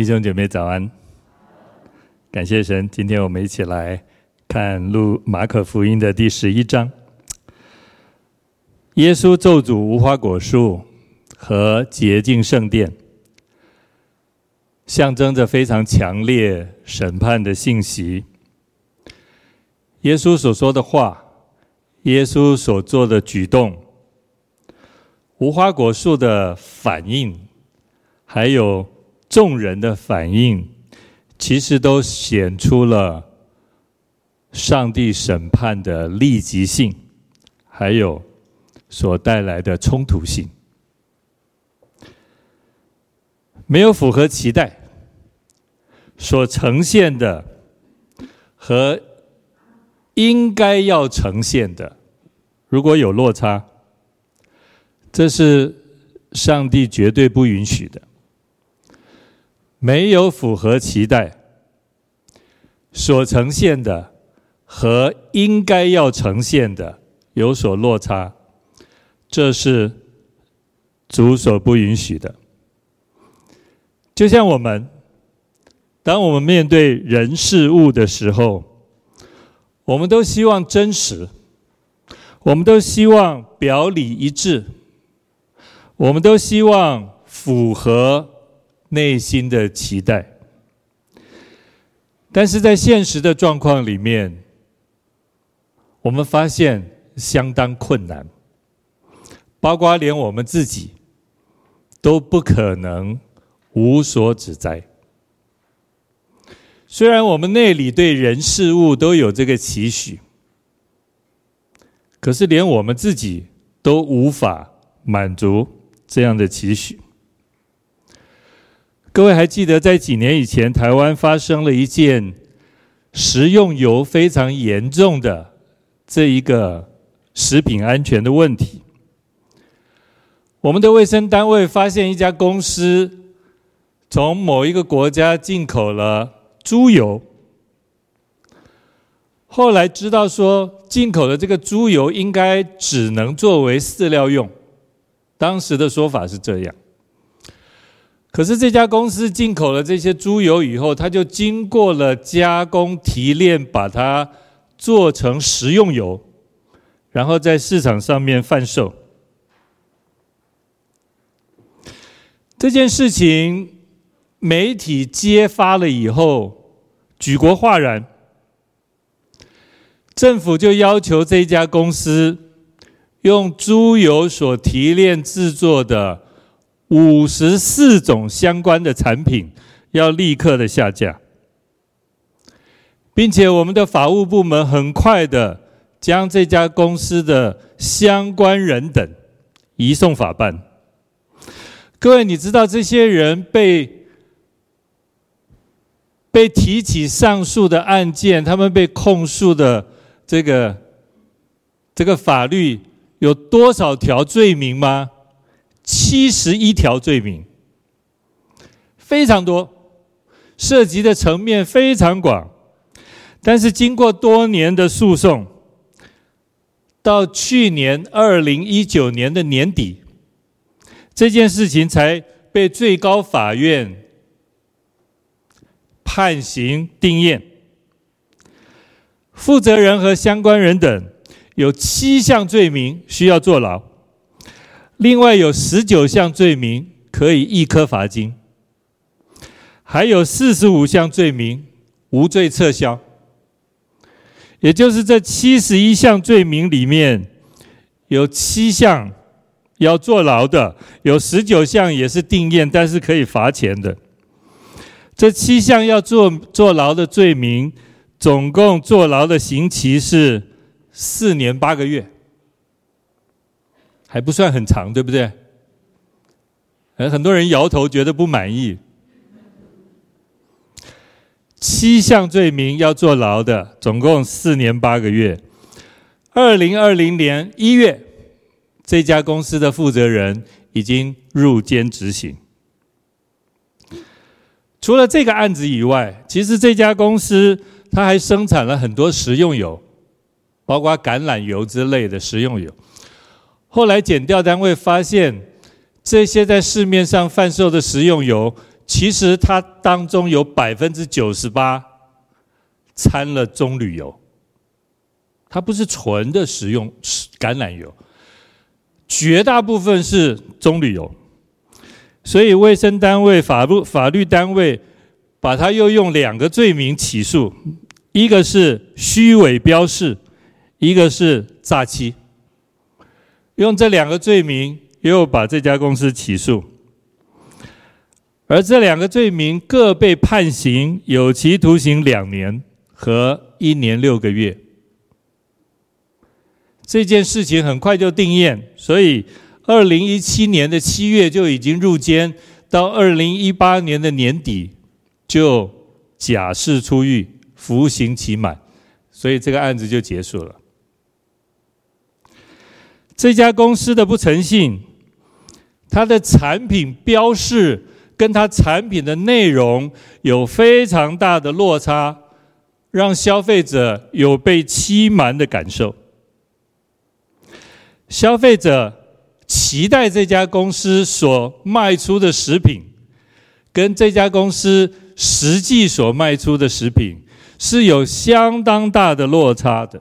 弟兄姐妹早安，感谢神，今天我们一起来看路马可福音的第十一章。耶稣咒诅无花果树和洁净圣殿，象征着非常强烈审判的信息。耶稣所说的话，耶稣所做的举动，无花果树的反应，还有众人的反应，其实都显出了上帝审判的立即性，还有所带来的冲突性。没有符合期待，所呈现的和应该要呈现的，如果有落差，这是上帝绝对不允许的。没有符合期待，所呈现的和应该要呈现的有所落差，这是主所不允许的。就像我们，当我们面对人事物的时候，我们都希望真实，我们都希望表里一致，我们都希望符合内心的期待，但是在现实的状况里面，我们发现相当困难，包括连我们自己都不可能无所指摘。虽然我们内里对人事物都有这个期许，可是连我们自己都无法满足这样的期许。各位还记得在几年以前，台湾发生了一件食用油非常严重的这一个食品安全的问题。我们的卫生单位发现一家公司从某一个国家进口了。猪油，后来知道说进口的这个猪油应该只能作为饲料用，当时的说法是这样。可是这家公司进口了这些猪油以后，它就经过了加工提炼，把它做成食用油，然后在市场上面贩售。这件事情。媒体揭发了以后，举国哗然。政府就要求这家公司用猪油所提炼制作的五十四种相关的产品要立刻的下架，并且我们的法务部门很快的将这家公司的相关人等移送法办。各位，你知道这些人被被提起上诉的案件，他们被控诉的这个这个法律有多少条罪名吗？七十一条罪名，非常多，涉及的层面非常广。但是经过多年的诉讼，到去年二零一九年的年底，这件事情才被最高法院。判刑定谳，负责人和相关人等有七项罪名需要坐牢，另外有十九项罪名可以易科罚金，还有四十五项罪名无罪撤销。也就是这七十一项罪名里面，有七项要坐牢的，有十九项也是定谳，但是可以罚钱的。这七项要坐坐牢的罪名，总共坐牢的刑期是四年八个月，还不算很长，对不对？很多人摇头，觉得不满意。七项罪名要坐牢的，总共四年八个月。二零二零年一月，这家公司的负责人已经入监执行。除了这个案子以外，其实这家公司它还生产了很多食用油，包括橄榄油之类的食用油。后来检调单位发现，这些在市面上贩售的食用油，其实它当中有百分之九十八掺了棕榈油，它不是纯的食用橄榄油，绝大部分是棕榈油。所以卫生单位、法律法律单位把它又用两个罪名起诉，一个是虚伪标示，一个是诈欺。用这两个罪名又把这家公司起诉，而这两个罪名各被判刑有期徒刑两年和一年六个月。这件事情很快就定谳，所以。二零一七年的七月就已经入监，到二零一八年的年底就假释出狱，服刑期满，所以这个案子就结束了。这家公司的不诚信，它的产品标示跟它产品的内容有非常大的落差，让消费者有被欺瞒的感受。消费者。期待这家公司所卖出的食品，跟这家公司实际所卖出的食品是有相当大的落差的。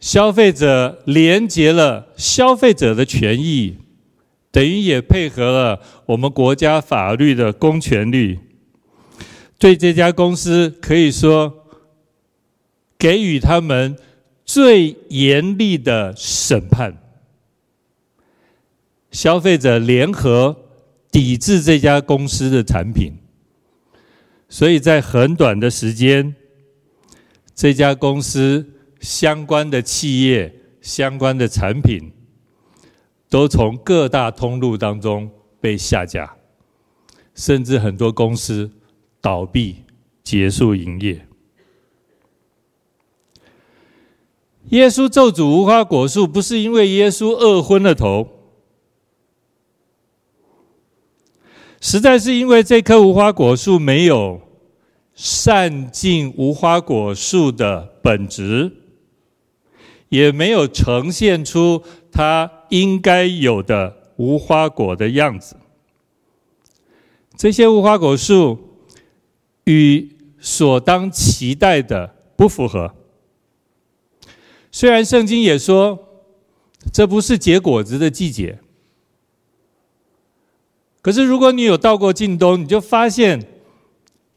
消费者连结了消费者的权益，等于也配合了我们国家法律的公权力，对这家公司可以说给予他们。最严厉的审判，消费者联合抵制这家公司的产品，所以在很短的时间，这家公司相关的企业、相关的产品，都从各大通路当中被下架，甚至很多公司倒闭、结束营业。耶稣咒诅无花果树，不是因为耶稣饿昏了头，实在是因为这棵无花果树没有善尽无花果树的本质，也没有呈现出它应该有的无花果的样子。这些无花果树与所当期待的不符合。虽然圣经也说，这不是结果子的季节，可是如果你有到过晋东，你就发现，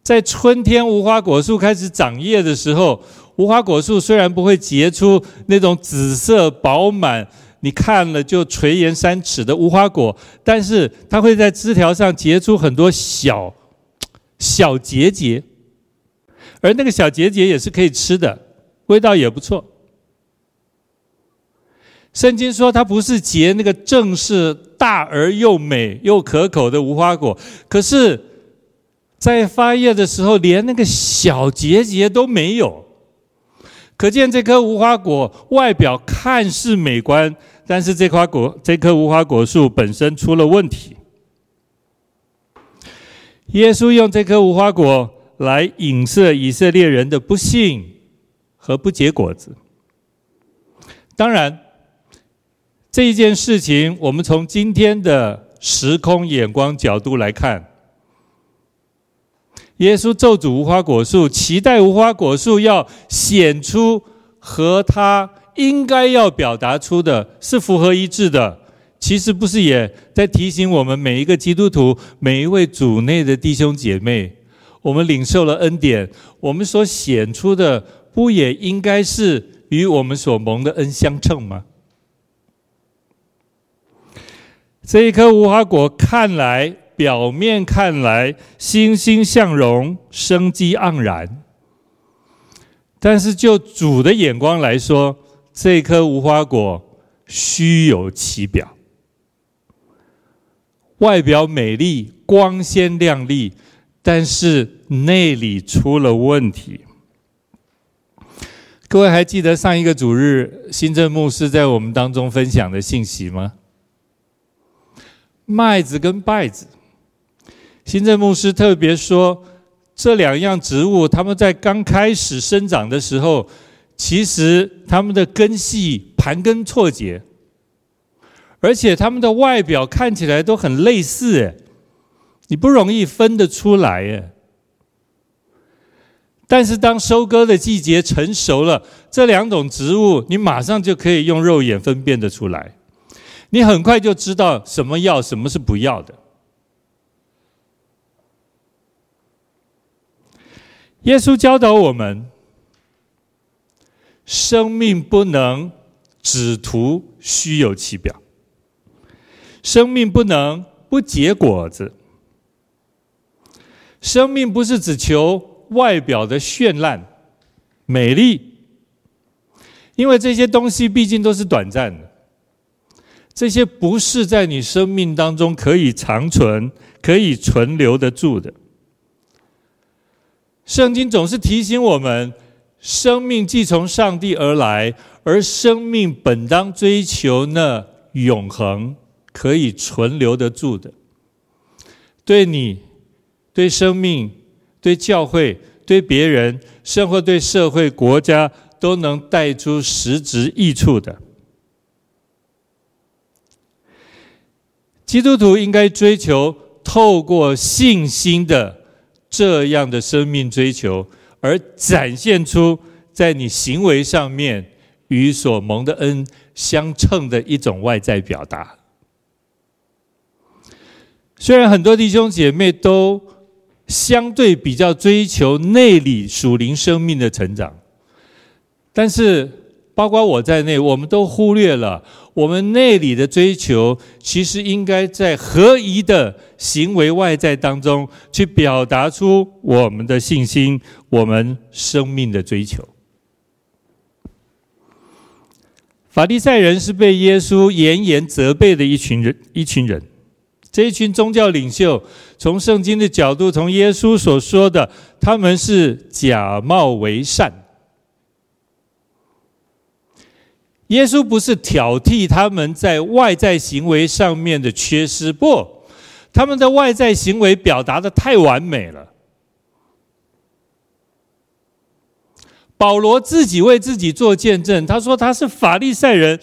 在春天无花果树开始长叶的时候，无花果树虽然不会结出那种紫色饱满、你看了就垂涎三尺的无花果，但是它会在枝条上结出很多小小结节，而那个小结节也是可以吃的，味道也不错。圣经说，它不是结那个正是大而又美又可口的无花果，可是，在发叶的时候，连那个小结节都没有。可见这棵无花果外表看似美观，但是这花果这棵无花果树本身出了问题。耶稣用这棵无花果来影射以色列人的不幸和不结果子。当然。这一件事情，我们从今天的时空眼光角度来看，耶稣咒诅无花果树，期待无花果树要显出和他应该要表达出的是符合一致的。其实不是也在提醒我们每一个基督徒、每一位主内的弟兄姐妹，我们领受了恩典，我们所显出的不也应该是与我们所蒙的恩相称吗？这一棵无花果看来，表面看来欣欣向荣、生机盎然，但是就主的眼光来说，这颗无花果虚有其表，外表美丽、光鲜亮丽，但是内里出了问题。各位还记得上一个主日，新正牧师在我们当中分享的信息吗？麦子跟稗子，新政牧师特别说，这两样植物，它们在刚开始生长的时候，其实它们的根系盘根错节，而且它们的外表看起来都很类似，你不容易分得出来，哎。但是当收割的季节成熟了，这两种植物你马上就可以用肉眼分辨得出来，你很快就知道什么要，什么是不要的。耶稣教导我们，生命不能只图虚有其表。生命不能不结果子，生命不是只求外表的绚烂、美丽，因为这些东西毕竟都是短暂的，这些不是在你生命当中可以长存、可以存留得住的。圣经总是提醒我们，生命既从上帝而来，而生命本当追求那永恒。可以存留得住的，对你、对生命、对教会、对别人，甚或对社会、国家，都能带出实质益处的。基督徒应该追求透过信心的这样的生命追求，而展现出在你行为上面与所蒙的恩相称的一种外在表达。虽然很多弟兄姐妹都相对比较追求内里属灵生命的成长，但是包括我在内，我们都忽略了我们内里的追求，其实应该在合宜的行为外在当中去表达出我们的信心、我们生命的追求。法利赛人是被耶稣严严责备的一群人，一群人。这一群宗教领袖，从圣经的角度，从耶稣所说的，他们是假冒为善。耶稣不是挑剔他们在外在行为上面的缺失，不，他们的外在行为表达得太完美了。保罗自己为自己做见证，他说他是法利赛人，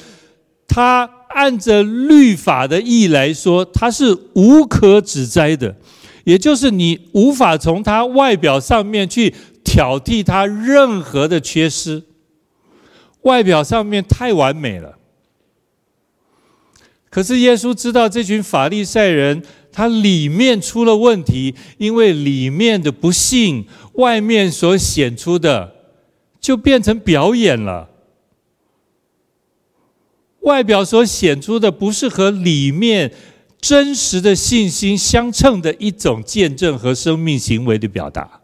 他。按着律法的义来说，他是无可指摘的，也就是你无法从他外表上面去挑剔他任何的缺失，外表上面太完美了。可是耶稣知道这群法利赛人，他里面出了问题，因为里面的不信，外面所显出的就变成表演了。外表所显出的不是和里面真实的信心相称的一种见证和生命行为的表达，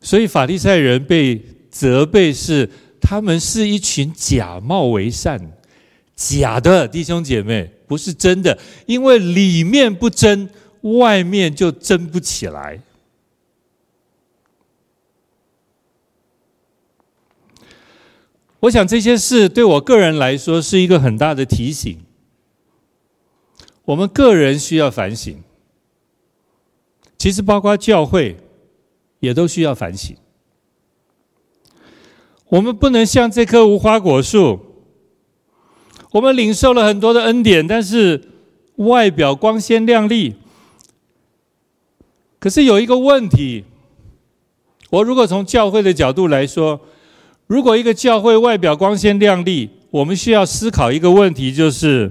所以法利赛人被责备是他们是一群假冒为善、假的弟兄姐妹，不是真的，因为里面不真，外面就真不起来。我想这些事对我个人来说是一个很大的提醒。我们个人需要反省，其实包括教会也都需要反省。我们不能像这棵无花果树，我们领受了很多的恩典，但是外表光鲜亮丽。可是有一个问题，我如果从教会的角度来说，如果一个教会外表光鲜亮丽，我们需要思考一个问题，就是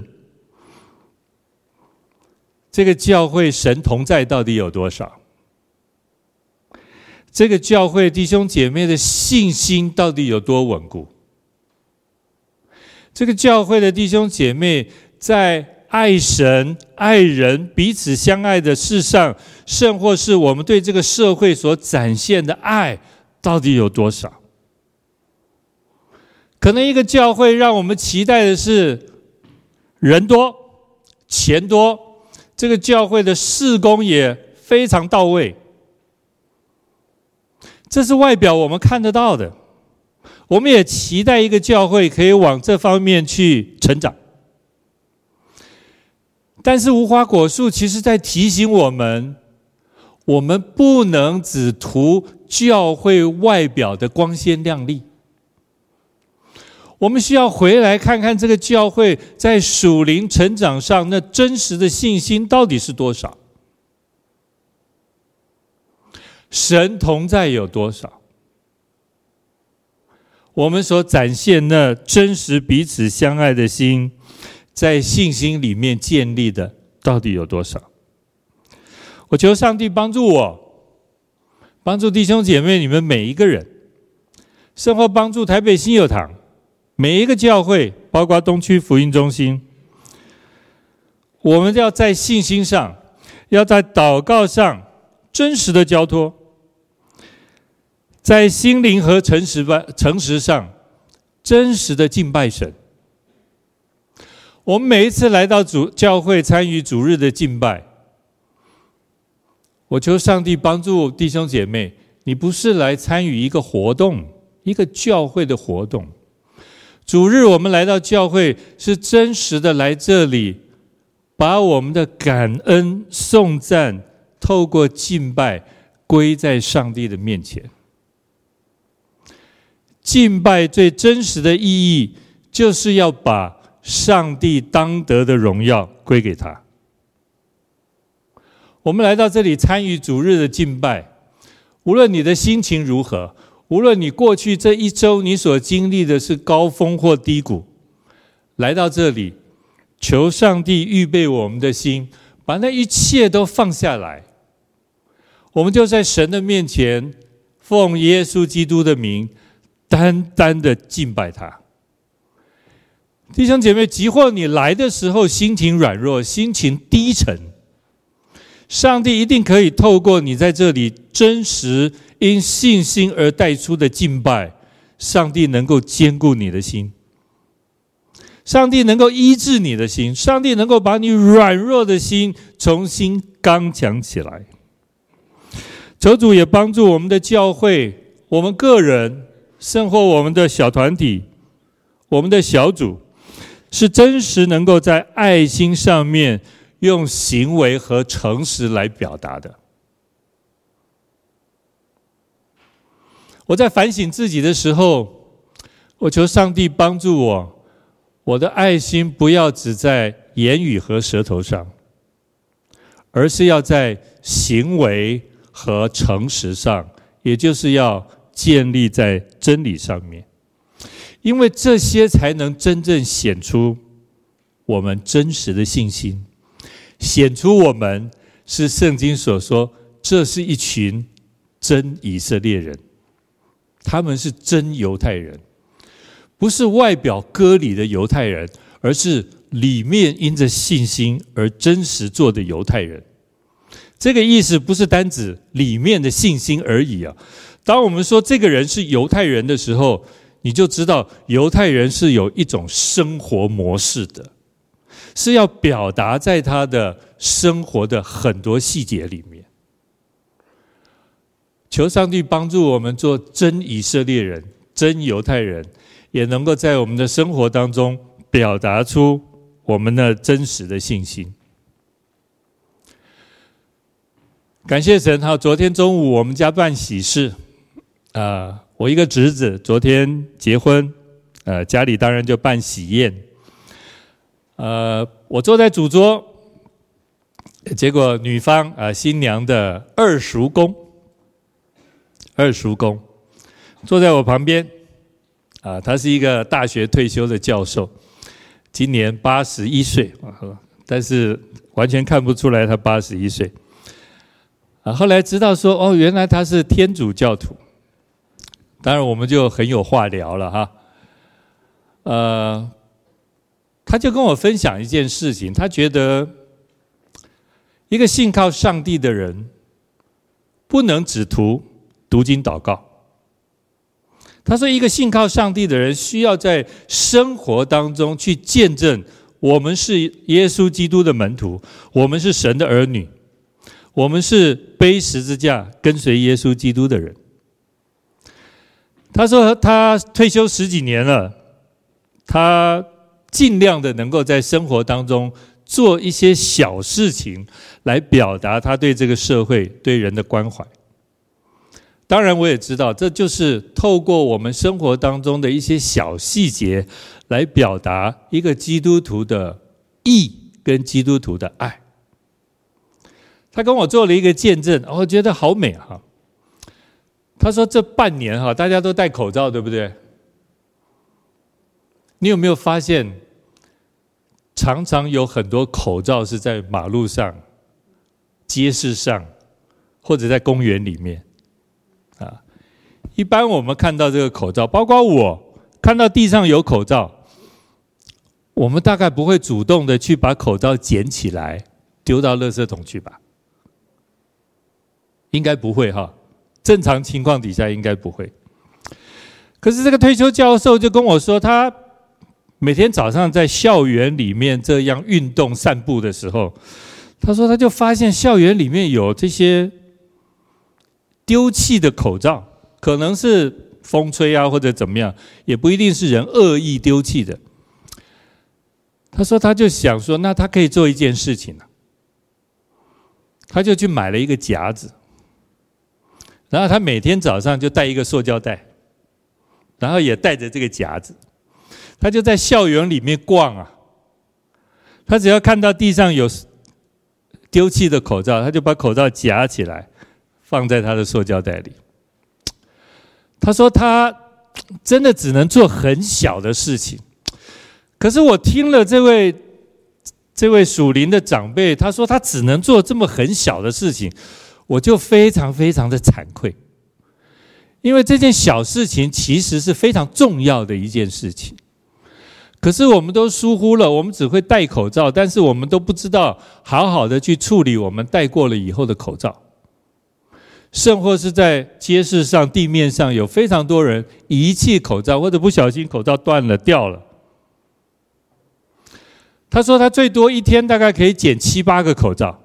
这个教会神同在到底有多少？这个教会弟兄姐妹的信心到底有多稳固？这个教会的弟兄姐妹在爱神、爱人、彼此相爱的事上，甚或是我们对这个社会所展现的爱，到底有多少？可能一个教会让我们期待的是人多、钱多，这个教会的事工也非常到位，这是外表我们看得到的。我们也期待一个教会可以往这方面去成长。但是无花果树其实在提醒我们，我们不能只图教会外表的光鲜亮丽。我们需要回来看看这个教会在属灵成长上那真实的信心到底是多少？神同在有多少？我们所展现那真实彼此相爱的心，在信心里面建立的到底有多少？我求上帝帮助我，帮助弟兄姐妹，你们每一个人，生活帮助台北新友堂。每一个教会，包括东区福音中心，我们要在信心上，要在祷告上真实的交托，在心灵和诚实吧诚实上真实的敬拜神。我们每一次来到主教会参与主日的敬拜，我求上帝帮助弟兄姐妹，你不是来参与一个活动，一个教会的活动。主日，我们来到教会，是真实的来这里，把我们的感恩、颂赞，透过敬拜归在上帝的面前。敬拜最真实的意义，就是要把上帝当得的荣耀归给他。我们来到这里参与主日的敬拜，无论你的心情如何。无论你过去这一周你所经历的是高峰或低谷，来到这里，求上帝预备我们的心，把那一切都放下来，我们就在神的面前，奉耶稣基督的名，单单的敬拜他。弟兄姐妹，即或你来的时候心情软弱、心情低沉，上帝一定可以透过你在这里真实。因信心而带出的敬拜，上帝能够坚固你的心，上帝能够医治你的心，上帝能够把你软弱的心重新刚强起来。求主也帮助我们的教会，我们个人，甚或我们的小团体，我们的小组，是真实能够在爱心上面用行为和诚实来表达的。我在反省自己的时候，我求上帝帮助我，我的爱心不要只在言语和舌头上，而是要在行为和诚实上，也就是要建立在真理上面，因为这些才能真正显出我们真实的信心，显出我们是圣经所说，这是一群真以色列人。他们是真犹太人，不是外表割礼的犹太人，而是里面因着信心而真实做的犹太人。这个意思不是单指里面的信心而已啊。当我们说这个人是犹太人的时候，你就知道犹太人是有一种生活模式的，是要表达在他的生活的很多细节里面。求上帝帮助我们做真以色列人、真犹太人，也能够在我们的生活当中表达出我们的真实的信心。感谢神！哈，昨天中午我们家办喜事，啊，我一个侄子昨天结婚，呃，家里当然就办喜宴。呃，我坐在主桌，结果女方啊，新娘的二叔公。二叔公坐在我旁边，啊，他是一个大学退休的教授，今年八十一岁，但是完全看不出来他八十一岁。啊，后来知道说，哦，原来他是天主教徒，当然我们就很有话聊了哈。呃，他就跟我分享一件事情，他觉得一个信靠上帝的人不能只图。读经祷告，他说：“一个信靠上帝的人，需要在生活当中去见证，我们是耶稣基督的门徒，我们是神的儿女，我们是背十字架跟随耶稣基督的人。”他说：“他退休十几年了，他尽量的能够在生活当中做一些小事情，来表达他对这个社会、对人的关怀。”当然，我也知道，这就是透过我们生活当中的一些小细节，来表达一个基督徒的义跟基督徒的爱。他跟我做了一个见证，我觉得好美哈。他说这半年哈，大家都戴口罩，对不对？你有没有发现，常常有很多口罩是在马路上、街市上，或者在公园里面？啊，一般我们看到这个口罩，包括我看到地上有口罩，我们大概不会主动的去把口罩捡起来丢到垃圾桶去吧？应该不会哈，正常情况底下应该不会。可是这个退休教授就跟我说，他每天早上在校园里面这样运动散步的时候，他说他就发现校园里面有这些。丢弃的口罩，可能是风吹啊，或者怎么样，也不一定是人恶意丢弃的。他说，他就想说，那他可以做一件事情呢，他就去买了一个夹子，然后他每天早上就带一个塑胶袋，然后也带着这个夹子，他就在校园里面逛啊，他只要看到地上有丢弃的口罩，他就把口罩夹起来。放在他的塑胶袋里。他说他真的只能做很小的事情，可是我听了这位这位属灵的长辈，他说他只能做这么很小的事情，我就非常非常的惭愧，因为这件小事情其实是非常重要的一件事情，可是我们都疏忽了，我们只会戴口罩，但是我们都不知道好好的去处理我们戴过了以后的口罩。甚或是在街市上、地面上有非常多人遗弃口罩，或者不小心口罩断了、掉了。他说他最多一天大概可以捡七八个口罩，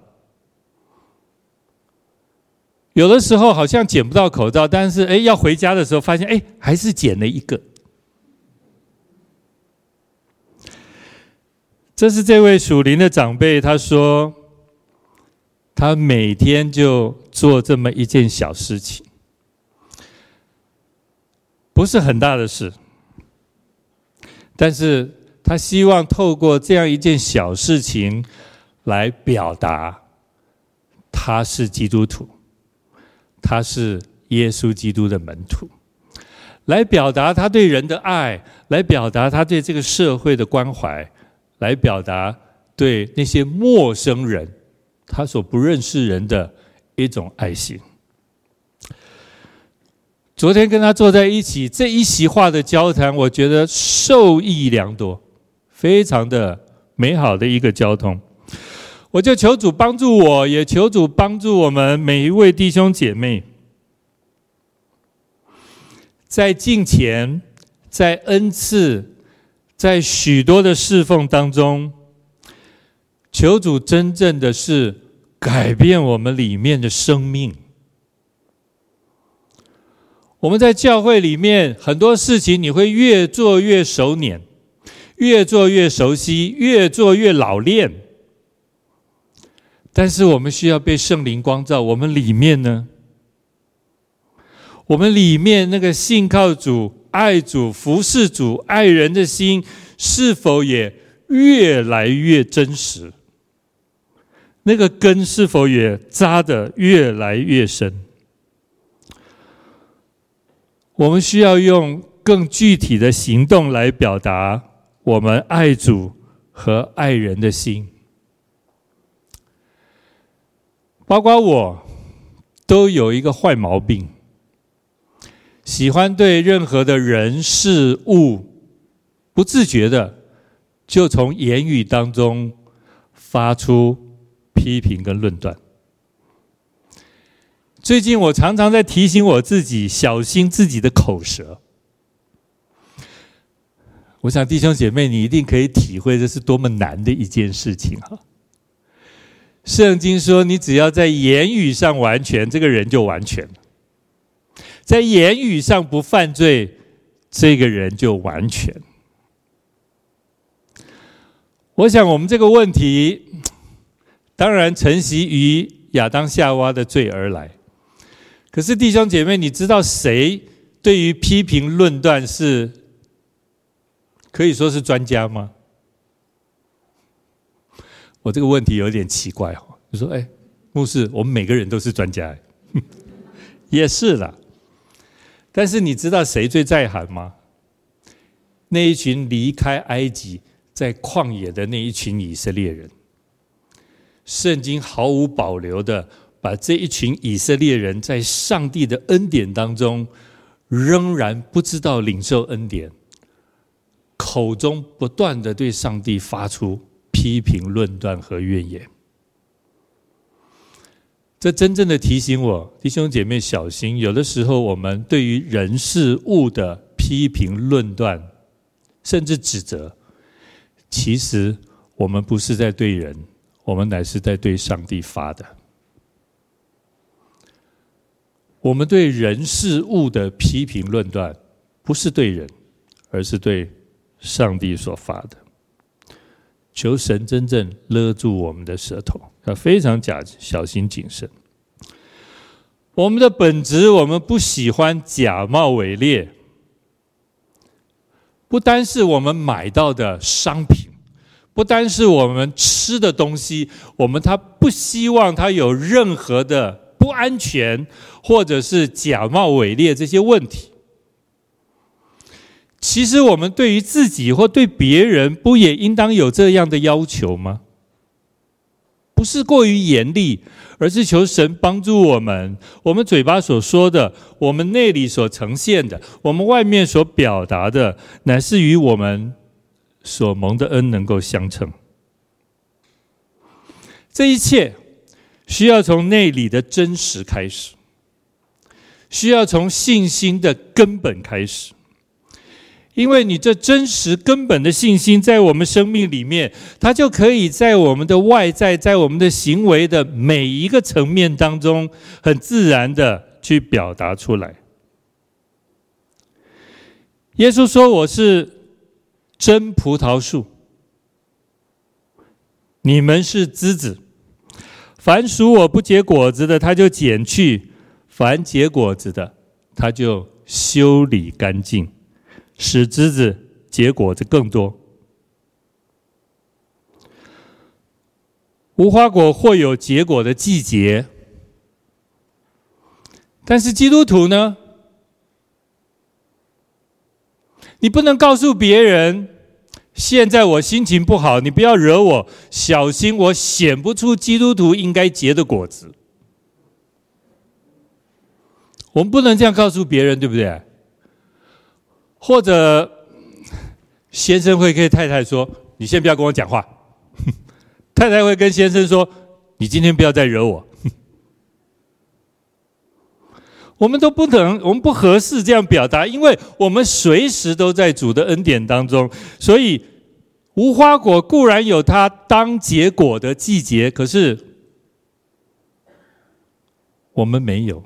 有的时候好像捡不到口罩，但是哎，要回家的时候发现哎，还是捡了一个。这是这位属灵的长辈，他说。他每天就做这么一件小事情，不是很大的事，但是他希望透过这样一件小事情来表达他是基督徒，他是耶稣基督的门徒，来表达他对人的爱，来表达他对这个社会的关怀，来表达对那些陌生人。他所不认识人的一种爱心。昨天跟他坐在一起，这一席话的交谈，我觉得受益良多，非常的美好的一个交通。我就求主帮助我，也求主帮助我们每一位弟兄姐妹，在敬虔，在恩赐，在许多的侍奉当中。求主真正的是改变我们里面的生命。我们在教会里面很多事情，你会越做越熟稔，越做越熟悉，越做越老练。但是我们需要被圣灵光照，我们里面呢？我们里面那个信靠主、爱主、服侍主、爱人的心，是否也越来越真实？那个根是否也扎得越来越深？我们需要用更具体的行动来表达我们爱主和爱人的心。包括我都有一个坏毛病，喜欢对任何的人事物不自觉的就从言语当中发出。批评跟论断。最近我常常在提醒我自己，小心自己的口舌。我想弟兄姐妹，你一定可以体会这是多么难的一件事情哈。圣经说，你只要在言语上完全，这个人就完全了；在言语上不犯罪，这个人就完全。我想我们这个问题。当然，承袭于亚当夏娃的罪而来。可是弟兄姐妹，你知道谁对于批评论断是可以说是专家吗？我这个问题有点奇怪哦。你说，哎，牧师，我们每个人都是专家，也是啦。但是你知道谁最在行吗？那一群离开埃及在旷野的那一群以色列人，圣经毫无保留的把这一群以色列人在上帝的恩典当中，仍然不知道领受恩典，口中不断的对上帝发出批评、论断和怨言。这真正的提醒我，弟兄姐妹小心。有的时候，我们对于人事物的批评、论断，甚至指责，其实我们不是在对人，我们乃是在对上帝发的。我们对人事物的批评、论断，不是对人，而是对上帝所发的。求神真正勒住我们的舌头，要非常假小心谨慎。我们的本质，我们不喜欢假冒伪劣。不单是我们买到的商品，不单是我们吃的东西，我们他不希望他有任何的不安全，或者是假冒伪劣这些问题。其实，我们对于自己或对别人，不也应当有这样的要求吗？不是过于严厉，而是求神帮助我们。我们嘴巴所说的，我们内里所呈现的，我们外面所表达的，乃是与我们所蒙的恩能够相称。这一切需要从内里的真实开始，需要从信心的根本开始。因为你这真实根本的信心在我们生命里面，它就可以在我们的外在，在我们的行为的每一个层面当中，很自然的去表达出来。耶稣说：“我是真葡萄树，你们是枝子。凡属我不结果子的，他就剪去；凡结果子的，他就修理干净。”使枝子结果子更多。无花果或有结果的季节，但是基督徒呢？你不能告诉别人，现在我心情不好，你不要惹我，小心我显不出基督徒应该结的果子。我们不能这样告诉别人，对不对？或者，先生会跟太太说：“你先不要跟我讲话。”太太会跟先生说：“你今天不要再惹我。”我们都不能，我们不合适这样表达，因为我们随时都在主的恩典当中。所以，无花果固然有它当结果的季节，可是我们没有。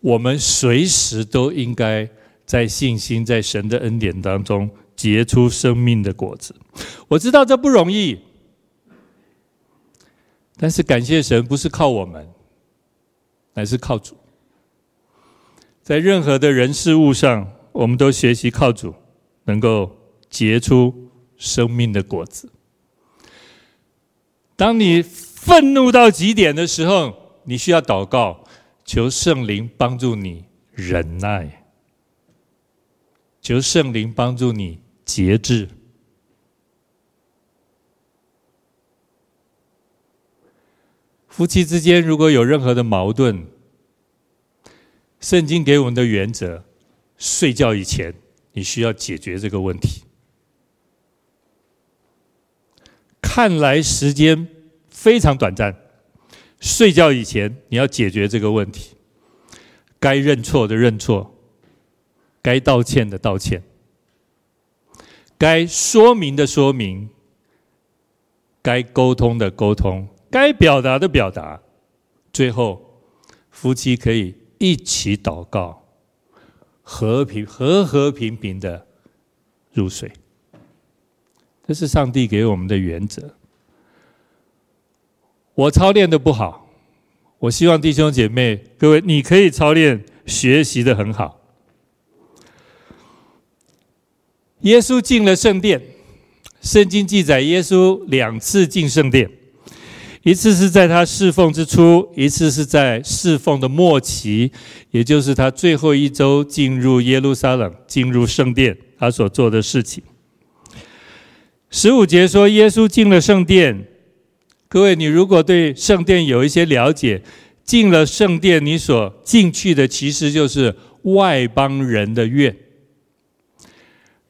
我们随时都应该。在信心，在神的恩典当中结出生命的果子。我知道这不容易，但是感谢神，不是靠我们，乃是靠主。在任何的人事物上，我们都学习靠主，能够结出生命的果子。当你愤怒到极点的时候，你需要祷告，求圣灵帮助你忍耐。求圣灵帮助你节制。夫妻之间如果有任何的矛盾，圣经给我们的原则：睡觉以前你需要解决这个问题。看来时间非常短暂，睡觉以前你要解决这个问题。该认错的认错。该道歉的道歉，该说明的说明，该沟通的沟通，该表达的表达，最后夫妻可以一起祷告，和平和和平平的入睡。这是上帝给我们的原则。我操练的不好，我希望弟兄姐妹各位，你可以操练学习的很好。耶稣进了圣殿，圣经记载耶稣两次进圣殿，一次是在他侍奉之初，一次是在侍奉的末期，也就是他最后一周进入耶路撒冷，进入圣殿，他所做的事情。十五节说耶稣进了圣殿，各位，你如果对圣殿有一些了解，进了圣殿，你所进去的其实就是外邦人的院。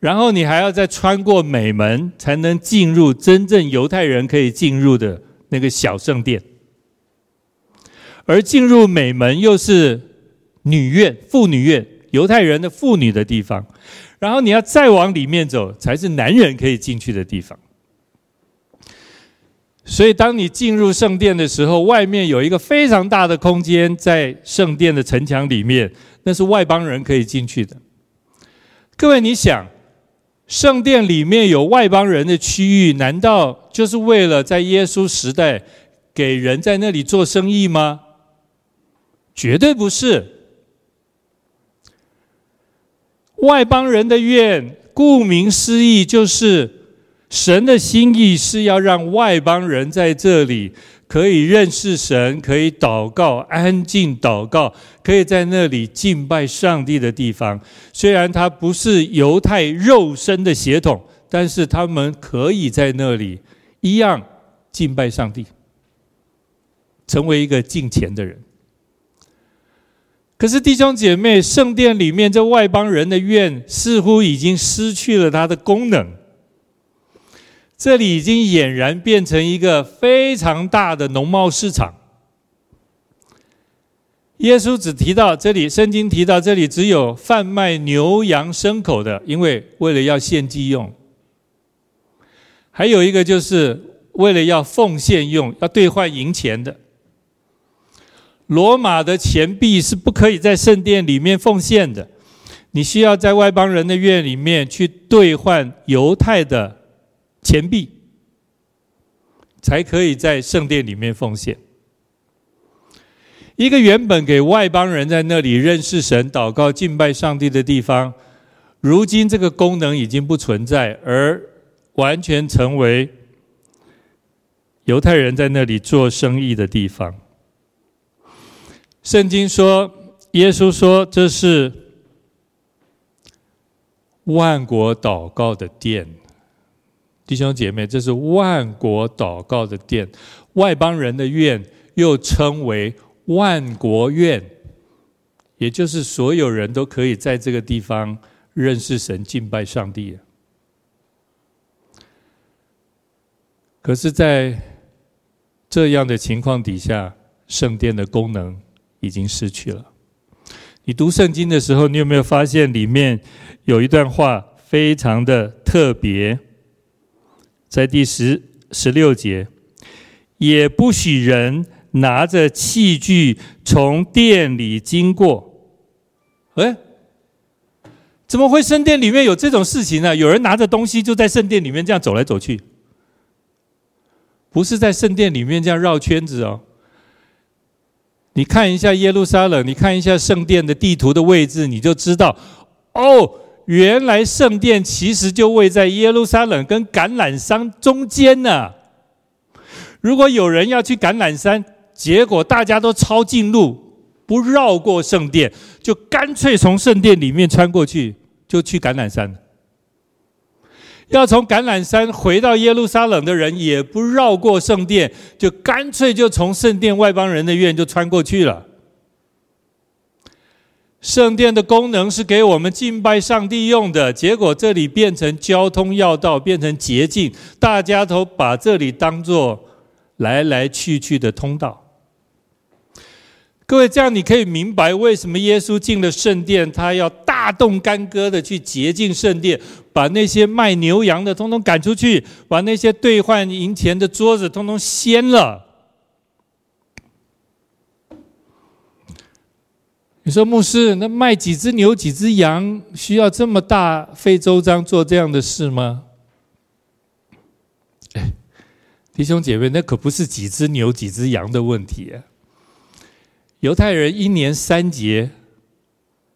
然后你还要再穿过美门，才能进入真正犹太人可以进入的那个小圣殿。而进入美门又是女院、妇女院，犹太人的妇女的地方。然后你要再往里面走，才是男人可以进去的地方。所以当你进入圣殿的时候，外面有一个非常大的空间，在圣殿的城墙里面，那是外邦人可以进去的。各位，你想？圣殿里面有外邦人的区域，难道就是为了在耶稣时代给人在那里做生意吗？绝对不是。外邦人的愿，顾名思义，就是神的心意是要让外邦人在这里。可以认识神，可以祷告，安静祷告，可以在那里敬拜上帝的地方。虽然他不是犹太肉身的血统，但是他们可以在那里一样敬拜上帝，成为一个敬虔的人。可是弟兄姐妹，圣殿里面这外邦人的院似乎已经失去了它的功能。这里已经俨然变成一个非常大的农贸市场。耶稣只提到这里，圣经提到这里只有贩卖牛羊牲口的，因为为了要献祭用；还有一个就是为了要奉献用，要兑换银钱的。罗马的钱币是不可以在圣殿里面奉献的，你需要在外邦人的院里面去兑换犹太的。钱币才可以在圣殿里面奉献。一个原本给外邦人在那里认识神、祷告、敬拜上帝的地方，如今这个功能已经不存在，而完全成为犹太人在那里做生意的地方。圣经说，耶稣说，这是万国祷告的殿。弟兄姐妹，这是万国祷告的殿，外邦人的院，又称为万国院，也就是所有人都可以在这个地方认识神、敬拜上帝。可是，在这样的情况底下，圣殿的功能已经失去了。你读圣经的时候，你有没有发现里面有一段话非常的特别？在第十十六节，也不许人拿着器具从殿里经过。哎，怎么会圣殿里面有这种事情呢？有人拿着东西就在圣殿里面这样走来走去，不是在圣殿里面这样绕圈子哦。你看一下耶路撒冷，你看一下圣殿的地图的位置，你就知道哦。原来圣殿其实就位在耶路撒冷跟橄榄山中间呢。如果有人要去橄榄山，结果大家都抄近路，不绕过圣殿，就干脆从圣殿里面穿过去，就去橄榄山。要从橄榄山回到耶路撒冷的人，也不绕过圣殿，就干脆就从圣殿外邦人的院就穿过去了。圣殿的功能是给我们敬拜上帝用的，结果这里变成交通要道，变成捷径，大家都把这里当做来来去去的通道。各位，这样你可以明白为什么耶稣进了圣殿，他要大动干戈的去洁净圣殿，把那些卖牛羊的通通赶出去，把那些兑换银钱的桌子通通掀了。你说牧师，那卖几只牛、几只羊，需要这么大费周章做这样的事吗？哎，弟兄姐妹，那可不是几只牛、几只羊的问题啊，犹太人一年三节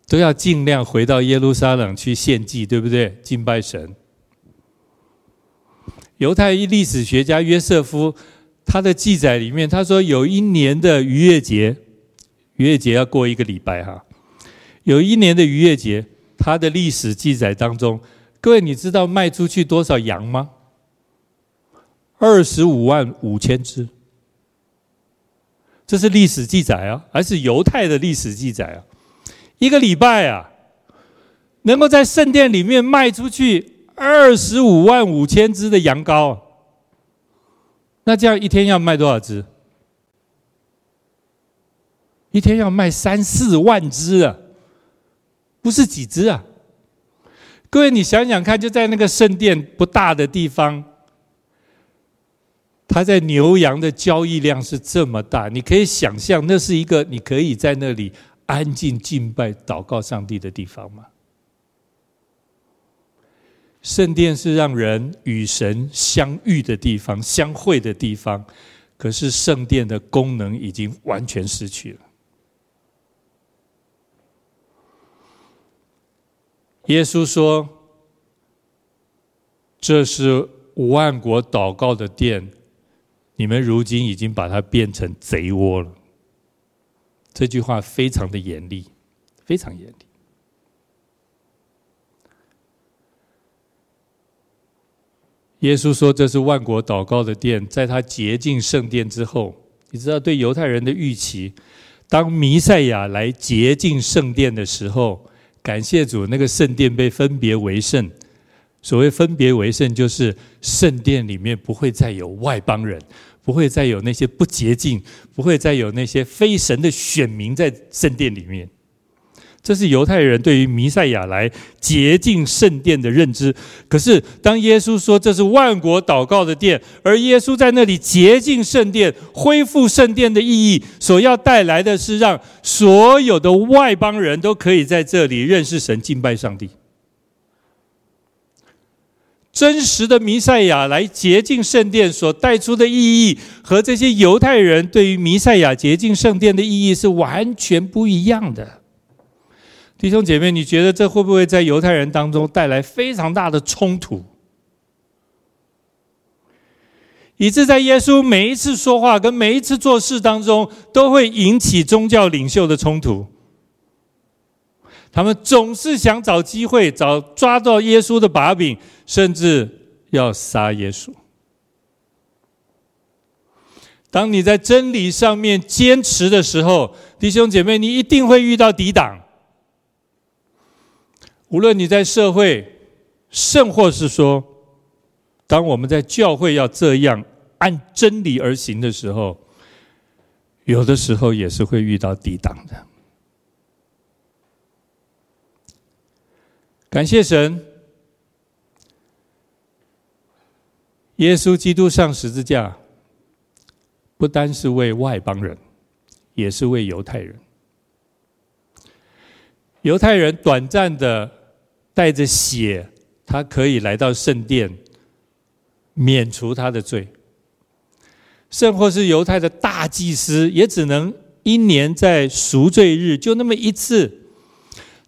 都要尽量回到耶路撒冷去献祭，对不对？敬拜神。犹太历史学家约瑟夫他的记载里面，他说有一年的逾越节，逾越节要过一个礼拜哈。有一年的逾越节，它的历史记载当中，各位你知道卖出去多少羊吗？二十五万五千只。这是历史记载啊，还是犹太的历史记载啊？一个礼拜啊，能够在圣殿里面卖出去二十五万五千只的羊羔，那这样一天要卖多少只？一天要卖三四万只啊，不是几只啊？各位，你想想看，就在那个圣殿不大的地方。他在牛羊的交易量是这么大，你可以想象，那是一个你可以在那里安静敬拜、祷告上帝的地方吗？圣殿是让人与神相遇的地方、相会的地方，可是圣殿的功能已经完全失去了。耶稣说：“这是万国祷告的殿。”你们如今已经把它变成贼窝了。这句话非常的严厉，非常严厉。耶稣说：“这是万国祷告的殿，在他洁净圣殿之后，你知道，对犹太人的预期，当弥赛亚来洁净圣殿的时候，感谢主，那个圣殿被分别为圣。所谓分别为圣，就是圣殿里面不会再有外邦人。”不会再有那些不洁净，不会再有那些非神的选民在圣殿里面。这是犹太人对于弥赛亚来洁净圣殿的认知。可是，当耶稣说这是万国祷告的殿，而耶稣在那里洁净圣殿、恢复圣殿的意义，所要带来的是让所有的外邦人都可以在这里认识神、敬拜上帝。真实的弥赛亚来洁净圣殿所带出的意义，和这些犹太人对于弥赛亚洁净圣殿的意义是完全不一样的。弟兄姐妹，你觉得这会不会在犹太人当中带来非常大的冲突？以致在耶稣每一次说话跟每一次做事当中，都会引起宗教领袖的冲突。他们总是想找机会，找抓到耶稣的把柄，甚至要杀耶稣。当你在真理上面坚持的时候，弟兄姐妹，你一定会遇到抵挡。无论你在社会，甚或是说，当我们在教会要这样按真理而行的时候，有的时候也是会遇到抵挡的。感谢神，耶稣基督上十字架，不单是为外邦人，也是为犹太人。犹太人短暂的带着血，他可以来到圣殿，免除他的罪；甚或是犹太的大祭司，也只能一年在赎罪日，就那么一次。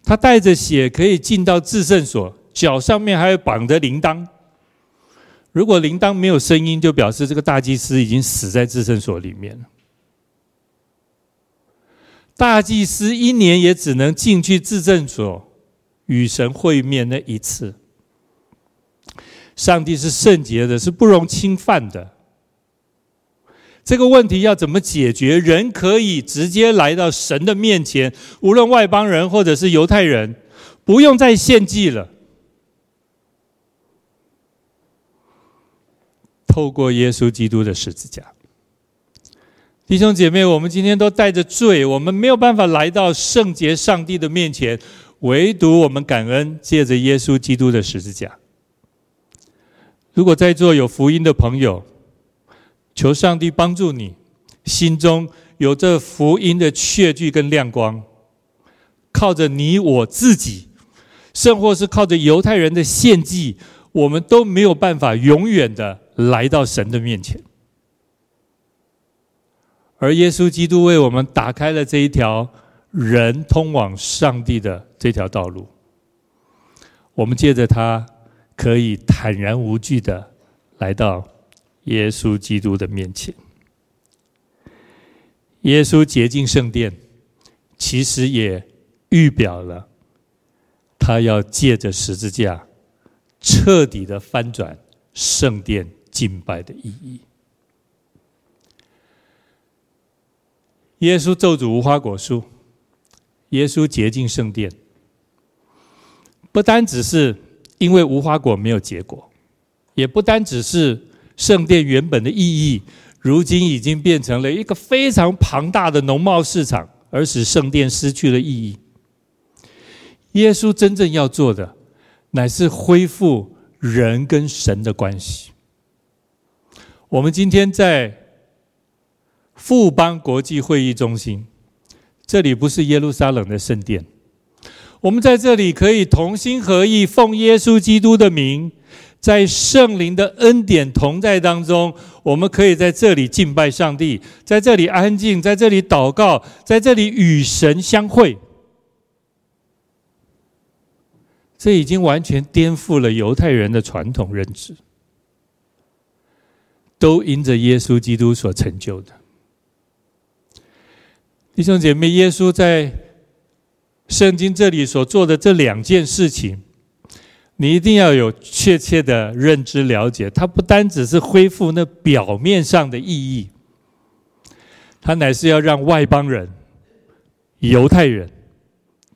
他带着血可以进到至圣所，脚上面还有绑着铃铛。如果铃铛没有声音，就表示这个大祭司已经死在至圣所里面了。大祭司一年也只能进去至圣所与神会面那一次。上帝是圣洁的，是不容侵犯的。这个问题要怎么解决？人可以直接来到神的面前，无论外邦人或者是犹太人，不用再献祭了。透过耶稣基督的十字架，弟兄姐妹，我们今天都带着罪，我们没有办法来到圣洁上帝的面前，唯独我们感恩，借着耶稣基督的十字架。如果在座有福音的朋友，求上帝帮助你，心中有这福音的确据跟亮光，靠着你我自己，甚或是靠着犹太人的献祭，我们都没有办法永远的来到神的面前。而耶稣基督为我们打开了这一条人通往上帝的这条道路。我们借着他，可以坦然无惧的来到耶稣基督的面前。耶稣洁净圣殿，其实也预表了他要借着十字架彻底的翻转圣殿敬拜的意义。耶稣咒诅无花果树，耶稣洁净圣殿，不单只是因为无花果没有结果，也不单只是圣殿原本的意义，如今已经变成了一个非常庞大的农贸市场，而使圣殿失去了意义。耶稣真正要做的，乃是恢复人跟神的关系。我们今天在。富邦国际会议中心，这里不是耶路撒冷的圣殿。我们在这里可以同心合意，奉耶稣基督的名，在圣灵的恩典同在当中，我们可以在这里敬拜上帝，在这里安静，在这里祷告，在这里与神相会。这已经完全颠覆了犹太人的传统认知，都因着耶稣基督所成就的。弟兄姐妹，耶稣在圣经这里所做的这两件事情，你一定要有确切的认知了解。它不单只是恢复那表面上的意义，它乃是要让外邦人、犹太人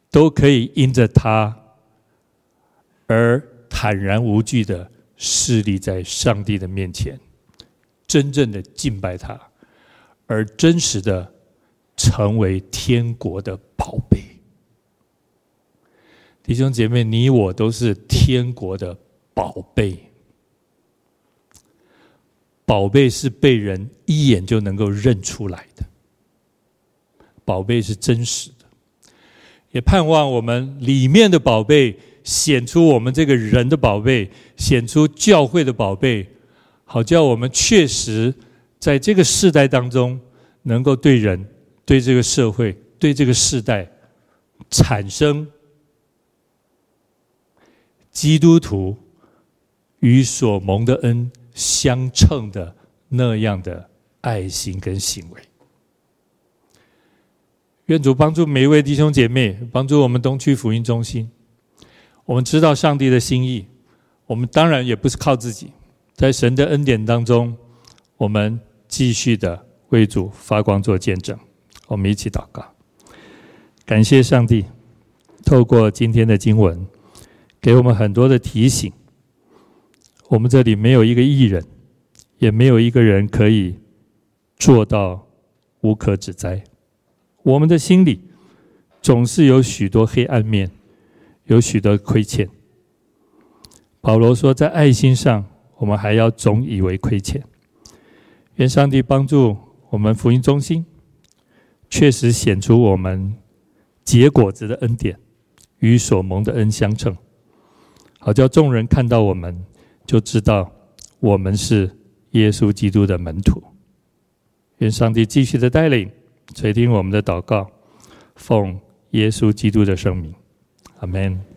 都可以因着他而坦然无惧的势立在上帝的面前，真正的敬拜他，而真实的。成为天国的宝贝，弟兄姐妹，你我都是天国的宝贝。宝贝是被人一眼就能够认出来的，宝贝是真实的。也盼望我们里面的宝贝显出我们这个人的宝贝，显出教会的宝贝，好叫我们确实在这个世代当中能够对人。对这个社会，对这个世代，产生基督徒与所蒙的恩相称的那样的爱心跟行为。愿主帮助每一位弟兄姐妹，帮助我们东区福音中心。我们知道上帝的心意，我们当然也不是靠自己，在神的恩典当中，我们继续的为主发光做见证。我们一起祷告，感谢上帝，透过今天的经文，给我们很多的提醒。我们这里没有一个义人，也没有一个人可以做到无可指摘。我们的心里总是有许多黑暗面，有许多亏欠。保罗说，在爱心上，我们还要总以为亏欠。愿上帝帮助我们福音中心。确实显出我们结果子的恩典与所蒙的恩相称，好叫众人看到我们，就知道我们是耶稣基督的门徒。愿上帝继续的带领，垂听我们的祷告，奉耶稣基督的圣名，阿门。